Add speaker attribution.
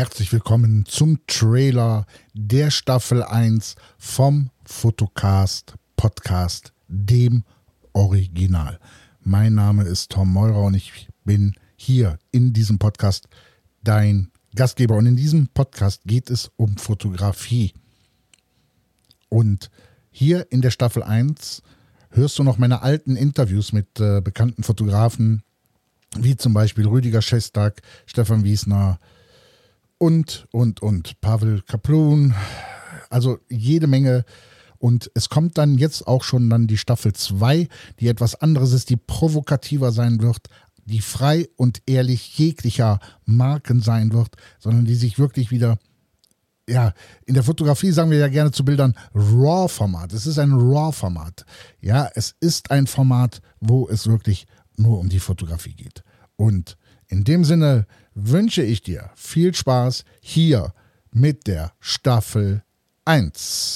Speaker 1: Herzlich willkommen zum Trailer der Staffel 1 vom Fotocast Podcast, dem Original. Mein Name ist Tom Meurer und ich bin hier in diesem Podcast dein Gastgeber. Und in diesem Podcast geht es um Fotografie. Und hier in der Staffel 1 hörst du noch meine alten Interviews mit äh, bekannten Fotografen, wie zum Beispiel Rüdiger Schestag, Stefan Wiesner und, und, und, Pavel Kaplun. Also jede Menge. Und es kommt dann jetzt auch schon dann die Staffel 2, die etwas anderes ist, die provokativer sein wird, die frei und ehrlich jeglicher Marken sein wird, sondern die sich wirklich wieder ja, in der Fotografie sagen wir ja gerne zu Bildern RAW-Format. Es ist ein RAW-Format. Ja, es ist ein Format, wo es wirklich nur um die Fotografie geht. Und in dem Sinne wünsche ich dir viel Spaß hier mit der Staffel 1.